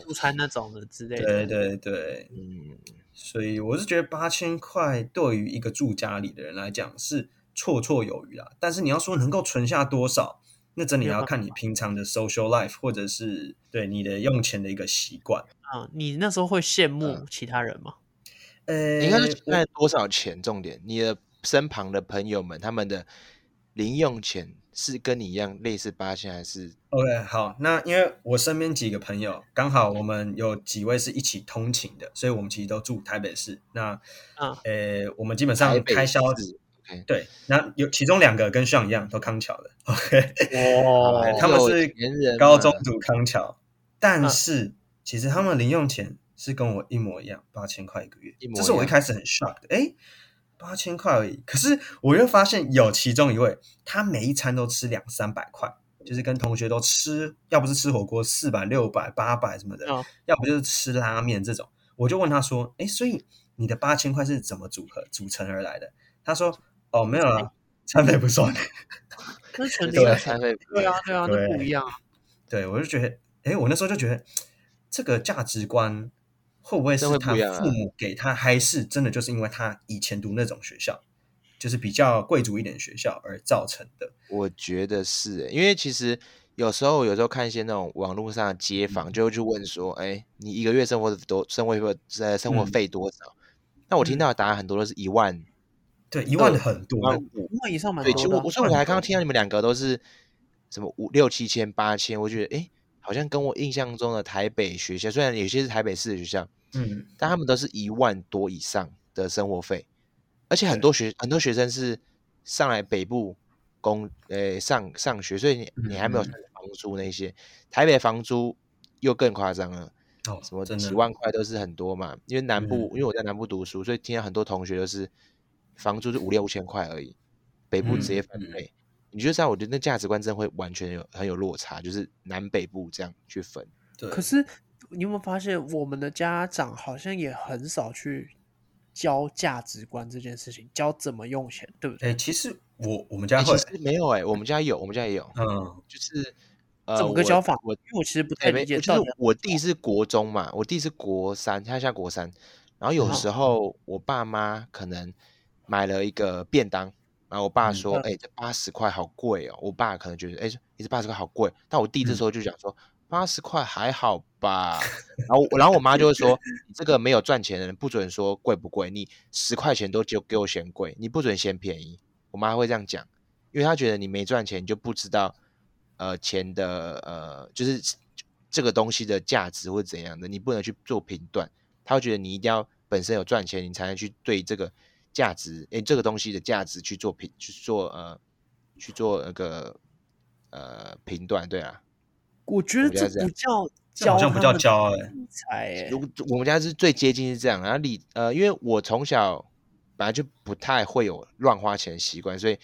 素餐那种的之类的，对对对，嗯，所以我是觉得八千块对于一个住家里的人来讲是绰绰有余啦。但是你要说能够存下多少，那真的要看你平常的 social life 或者是对你的用钱的一个习惯。嗯，你那时候会羡慕其他人吗？呃，应该是存多少钱？重点，你的身旁的朋友们他们的零用钱。是跟你一样类似八千还是？OK，好，那因为我身边几个朋友刚好我们有几位是一起通勤的，所以我们其实都住台北市。那，啊，呃，我们基本上开销对，那有其中两个跟像一样都康桥的，OK，哇，他们是高中读康桥，但是其实他们零用钱是跟我一模一样，八千块一个月，这是我一开始很 shock 的，哎。八千块而已，可是我又发现有其中一位，他每一餐都吃两三百块，就是跟同学都吃，要不是吃火锅四百、六百、八百什么的，哦、要不就是吃拉面这种。我就问他说：“哎，所以你的八千块是怎么组合组成而来的？”他说：“哦，没有了，餐费不算。”那纯粹餐费，对啊，对啊，那不一样。对，我就觉得，哎，我那时候就觉得这个价值观。会不会是他父母给他，还是真的就是因为他以前读那种学校，就是比较贵族一点的学校而造成的？我觉得是，因为其实有时候有时候看一些那种网络上的街访，就会去问说：“哎，你一个月生活多生活费呃生活费多少？”那我听到的答案很多都是一万，对，一万的很多，一万以上蛮多。对，其实我我说我还刚刚听到你们两个都是什么五六七千八千，我觉得哎，好像跟我印象中的台北学校，虽然有些是台北市的学校。嗯，但他们都是一万多以上的生活费，而且很多学很多学生是上来北部工呃上上学，所以你你还没有房租那些，台北房租又更夸张了，哦，什么几。万块都是很多嘛，因为南部因为我在南部读书，所以听到很多同学都是房租是五六千块而已，北部直接翻倍，你就知道我觉得那价值观真的会完全有很有落差，就是南北部这样去分，对，可是。你有没有发现，我们的家长好像也很少去教价值观这件事情，教怎么用钱，对不对？哎、欸，其实我我们家其实、没有哎、欸，我们家有，我们家也有，嗯，就是呃，怎么个教法？我因为我其实不太理解。欸、就是我弟是国中嘛，我弟是国三，他现在国三，然后有时候我爸妈可能买了一个便当，然后我爸说：“哎、嗯欸，这八十块好贵哦。”我爸可能觉得：“哎、欸，你这八十块好贵。”但我弟这时候就讲说。嗯八十块还好吧，然后然后我妈就会说，你这个没有赚钱的人不准说贵不贵，你十块钱都就给我嫌贵，你不准嫌便宜。我妈会这样讲，因为她觉得你没赚钱，你就不知道呃钱的呃就是这个东西的价值或怎样的，你不能去做评断。她会觉得你一定要本身有赚钱，你才能去对这个价值诶这个东西的价值去做评去做呃去做那个呃评断，对啊。我觉得这不叫教，好像不叫教理财。如我们家是最接近是这样，然后理呃，因为我从小本来就不太会有乱花钱的习惯，所以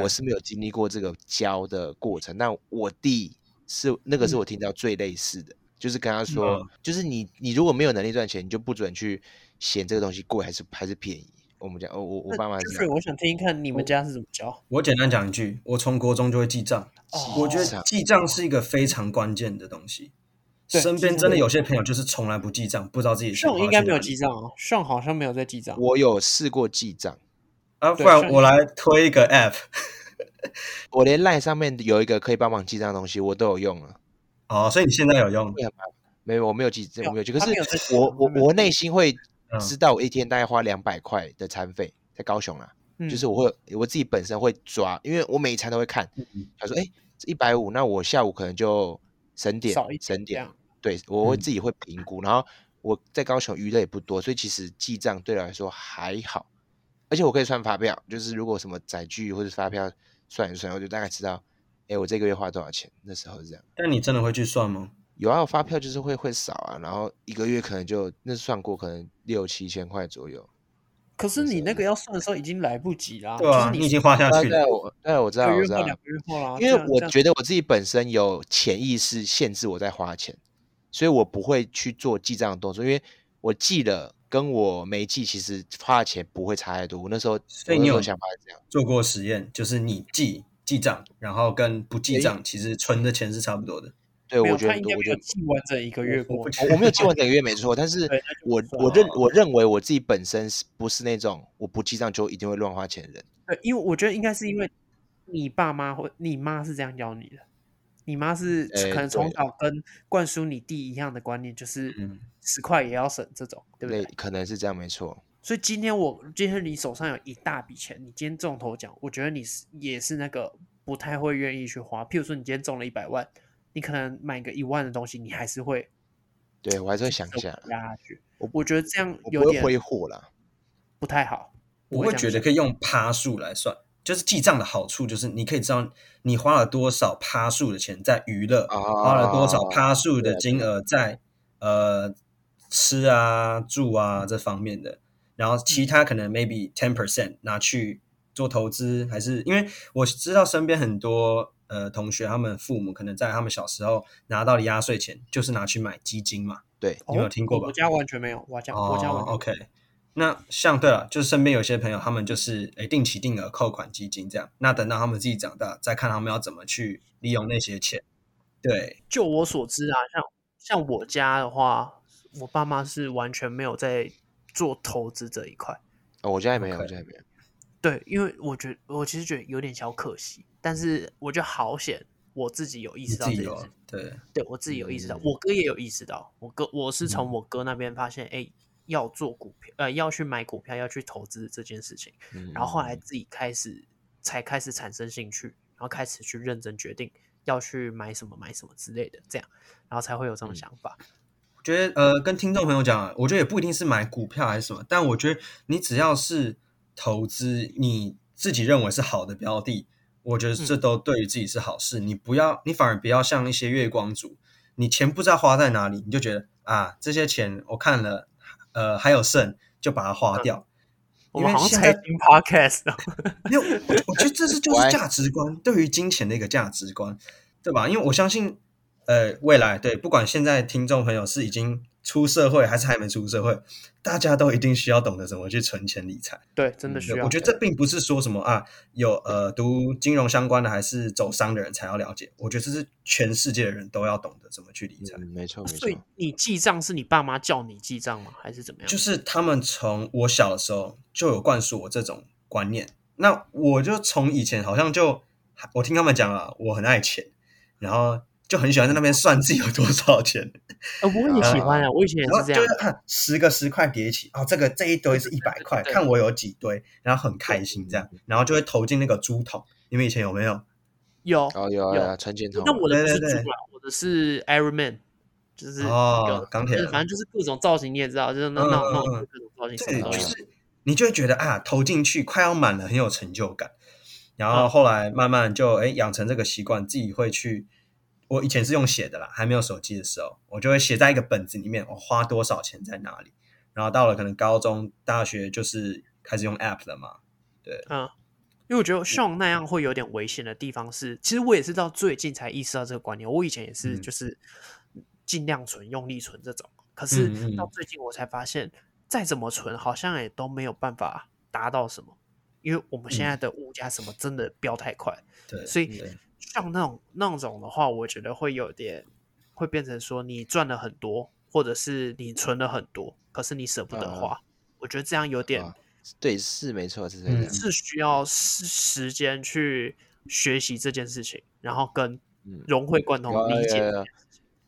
我是没有经历过这个教的过程。但我弟是那个是我听到最类似的，就是跟他说，就是你你如果没有能力赚钱，你就不准去嫌这个东西贵还是还是便宜。我们家，我我我爸妈是。我想听一看你们家是怎么教。我，我简单讲一句，我从国中就会记账。哦。我觉得记账是一个非常关键的东西。身边真的有些朋友就是从来不记账，不知道自己。上应该没有记账哦，上好像没有在记账。我有试过记账。啊，不然我来推一个 app。我连 line 上面有一个可以帮忙记账的东西，我都有用了。哦，所以你现在有用？没有，我没有记，我没有记。可是我我我内心会。知道我一天大概花两百块的餐费在高雄啦，嗯、就是我会我自己本身会抓，因为我每一餐都会看。他说：“哎、欸，一百五，那我下午可能就省点，省点。”对，我会自己会评估。嗯、然后我在高雄娱乐也不多，所以其实记账对我来说还好。而且我可以算发票，就是如果什么载具或者发票算一算，我就大概知道，哎、哎，我这个月花多少钱？那时候是这样。但你真的会去算吗？有啊，有发票就是会会少啊，然后一个月可能就那算过，可能六七千块左右。可是你那个要算的时候已经来不及啦，对啊，你，你已经花下去了。对，我知道，我知道。因为我觉得我自己本身有潜意识限制我在花钱，所以我不会去做记账的动作，因为我记了跟我没记，其实花的钱不会差太多。我那时候，所以你有想法是这样做过实验，就是你记记账，然后跟不记账，其实存的钱是差不多的。对，我觉得我就记完整一个月过，我我没有记完整一个月没错，但是 我我认我认为我自己本身是不是那种我不记账就一定会乱花钱的人？对，因为我觉得应该是因为你爸妈或你妈是这样教你的，你妈是可能从小跟灌输你弟一样的观念，就是十块也要省这种，对不对？可能是这样，没错。所以今天我今天你手上有一大笔钱，你今天中头奖，我觉得你是也是那个不太会愿意去花。譬如说你今天中了一百万。你可能买个一万的东西，你还是会，对我还是会想一下压下去。我我觉得这样有点挥霍了，不太好。我会觉得可以用趴数来算，就是记账的好处就是你可以知道你花了多少趴数的钱在娱乐，啊、花了多少趴数的金额在呃吃啊住啊这方面的，然后其他可能 maybe ten percent 拿去做投资，还是因为我知道身边很多。呃，同学，他们父母可能在他们小时候拿到的压岁钱，就是拿去买基金嘛。对，你有听过吧？我家完全没有，我家、哦、我家完全 OK。那像对了，就是身边有些朋友，他们就是诶定期定额扣款基金这样。那等到他们自己长大，再看他们要怎么去利用那些钱。对，就我所知啊，像像我家的话，我爸妈是完全没有在做投资这一块。哦，我家也没有，我家也没有。对，因为我觉得我其实觉得有点小可惜。但是我觉得好险，我自己有意识到这件事。对，对我自己有意识到，我哥也有意识到。我哥，我是从我哥那边发现，哎，要做股票，呃，要去买股票，要去投资这件事情。然后后来自己开始，才开始产生兴趣，然后开始去认真决定要去买什么，买什么之类的，这样，然后才会有这种想法。我觉得，呃，跟听众朋友讲，我觉得也不一定是买股票还是什么，但我觉得你只要是投资，你自己认为是好的标的。我觉得这都对于自己是好事。嗯、你不要，你反而不要像一些月光族，你钱不知道花在哪里，你就觉得啊，这些钱我看了，呃，还有剩，就把它花掉。嗯、因为现在听 podcast，没有，我觉得这是 就是价值观，对于金钱的一个价值观，对吧？因为我相信，呃，未来对，不管现在听众朋友是已经。出社会还是还没出社会，大家都一定需要懂得怎么去存钱理财。对，真的需要。我觉得这并不是说什么啊，有呃读金融相关的还是走商的人才要了解。我觉得这是全世界的人都要懂得怎么去理财。嗯，没错没错。所以你记账是你爸妈叫你记账吗？还是怎么样？就是他们从我小的时候就有灌输我这种观念。那我就从以前好像就我听他们讲啊，我很爱钱，然后。就很喜欢在那边算自己有多少钱，呃，我也喜欢啊，我以前也是这样，就是看十个十块叠起，哦，这个这一堆是一百块，看我有几堆，然后很开心这样，然后就会投进那个猪桶。你们以前有没有？有，哦有有存钱筒。那我的不是猪啊，我的是 Iron Man，就是哦钢铁，反正就是各种造型，你也知道，就是那那那各种造型。对，就是你就会觉得啊，投进去快要满了，很有成就感。然后后来慢慢就哎养成这个习惯，自己会去。我以前是用写的啦，还没有手机的时候，我就会写在一个本子里面，我花多少钱在哪里。然后到了可能高中、大学，就是开始用 App 了嘛。对，嗯，因为我觉得像那样会有点危险的地方是，其实我也是到最近才意识到这个观念。我以前也是，就是尽量存、用力存这种。可是到最近我才发现，再怎么存，好像也都没有办法达到什么，因为我们现在的物价什么真的飙太快。对，所以。像那种那种的话，我觉得会有点会变成说你赚了很多，或者是你存了很多，可是你舍不得花。嗯、我觉得这样有点、嗯、对，是没错，是这样，是需要时时间去学习这件事情，然后跟融会贯通理解、嗯。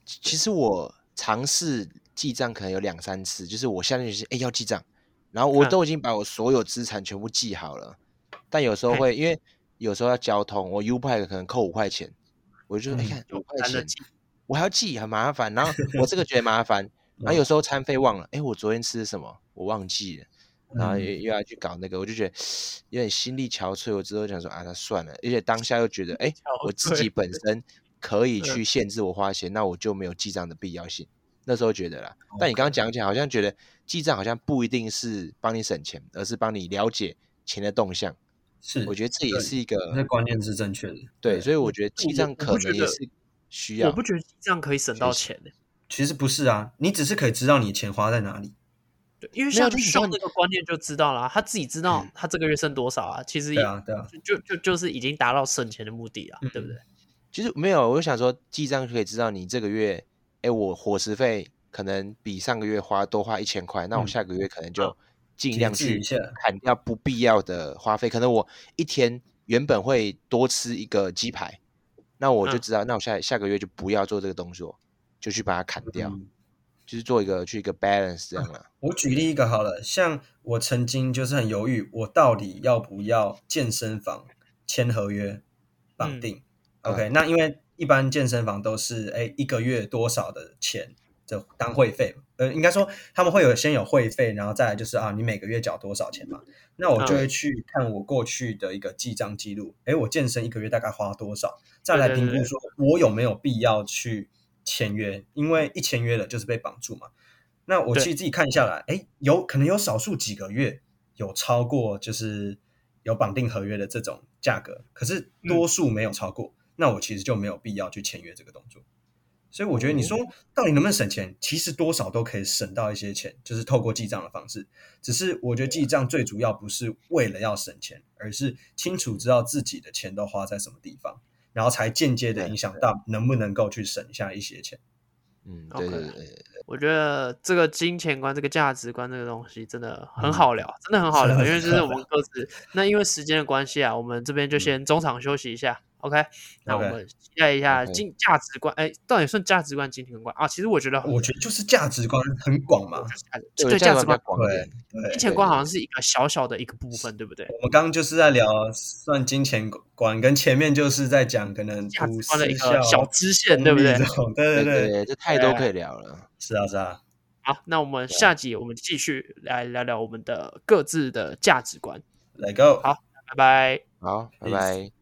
其实我尝试记账可能有两三次，就是我下定决心哎要记账，然后我都已经把我所有资产全部记好了，嗯、但有时候会因为。有时候要交通，我 U-Bike 可能扣五块钱，我就说：“哎、嗯，看五块钱，我还要记，很麻烦。”然后 我这个觉得麻烦，然后有时候餐费忘了，哎，我昨天吃什么？我忘记了。然后又又要去搞那个，我就觉得有点心力憔悴。我之后想说啊，那算了。而且当下又觉得，哎，我自己本身可以去限制我花钱，那我就没有记账的必要性。那时候觉得啦，但你刚刚讲起来，好像觉得记账好像不一定是帮你省钱，而是帮你了解钱的动向。是，我觉得这也是一个，那观念是正确的。对，所以我觉得记账可能也是需要。我不觉得记账可以省到钱的。其实不是啊，你只是可以知道你钱花在哪里。对因为像秀那个观念就知道了，他自己知道他这个月剩多少啊。其实也对啊，对啊，就就就是已经达到省钱的目的了，对不对？其实没有，我就想说记账可以知道你这个月，哎，我伙食费可能比上个月花多花一千块，那我下个月可能就尽量去砍掉不必要的花费。可能我一天原本会多吃一个鸡排，那我就知道，那我下下个月就不要做这个动作，就去把它砍掉。就是做一个去一个 balance 这样啊。我举例一个好了，像我曾经就是很犹豫，我到底要不要健身房签合约绑定、嗯、？OK，、嗯、那因为一般健身房都是哎一个月多少的钱就当会费，呃，应该说他们会有先有会费，然后再来就是啊你每个月缴多少钱嘛？那我就会去看我过去的一个记账记录，哎，我健身一个月大概花多少，再来评估说我有没有必要去。签约，因为一签约了就是被绑住嘛。那我其实自己看下来，哎，有可能有少数几个月有超过，就是有绑定合约的这种价格，可是多数没有超过，嗯、那我其实就没有必要去签约这个动作。所以我觉得你说到底能不能省钱，其实多少都可以省到一些钱，就是透过记账的方式。只是我觉得记账最主要不是为了要省钱，而是清楚知道自己的钱都花在什么地方。然后才间接的影响到能不能够去省下一些钱。嗯，对对对，对，我觉得这个金钱观、这个价值观这个东西真的很好聊，嗯、真的很好聊，因为就是我们 各自。那因为时间的关系啊，我们这边就先中场休息一下。嗯 OK，那我们期待一下金价值观，哎，到底算价值观、金钱观啊？其实我觉得，我觉得就是价值观很广嘛，对价值观广，对，金钱观好像是一个小小的一个部分，对不对？我们刚刚就是在聊算金钱观，跟前面就是在讲可能价值观的一个小支线，对不对？对对对，这太多可以聊了。是啊是啊，好，那我们下集我们继续来聊聊我们的各自的价值观。Let go，好，拜拜，好，拜拜。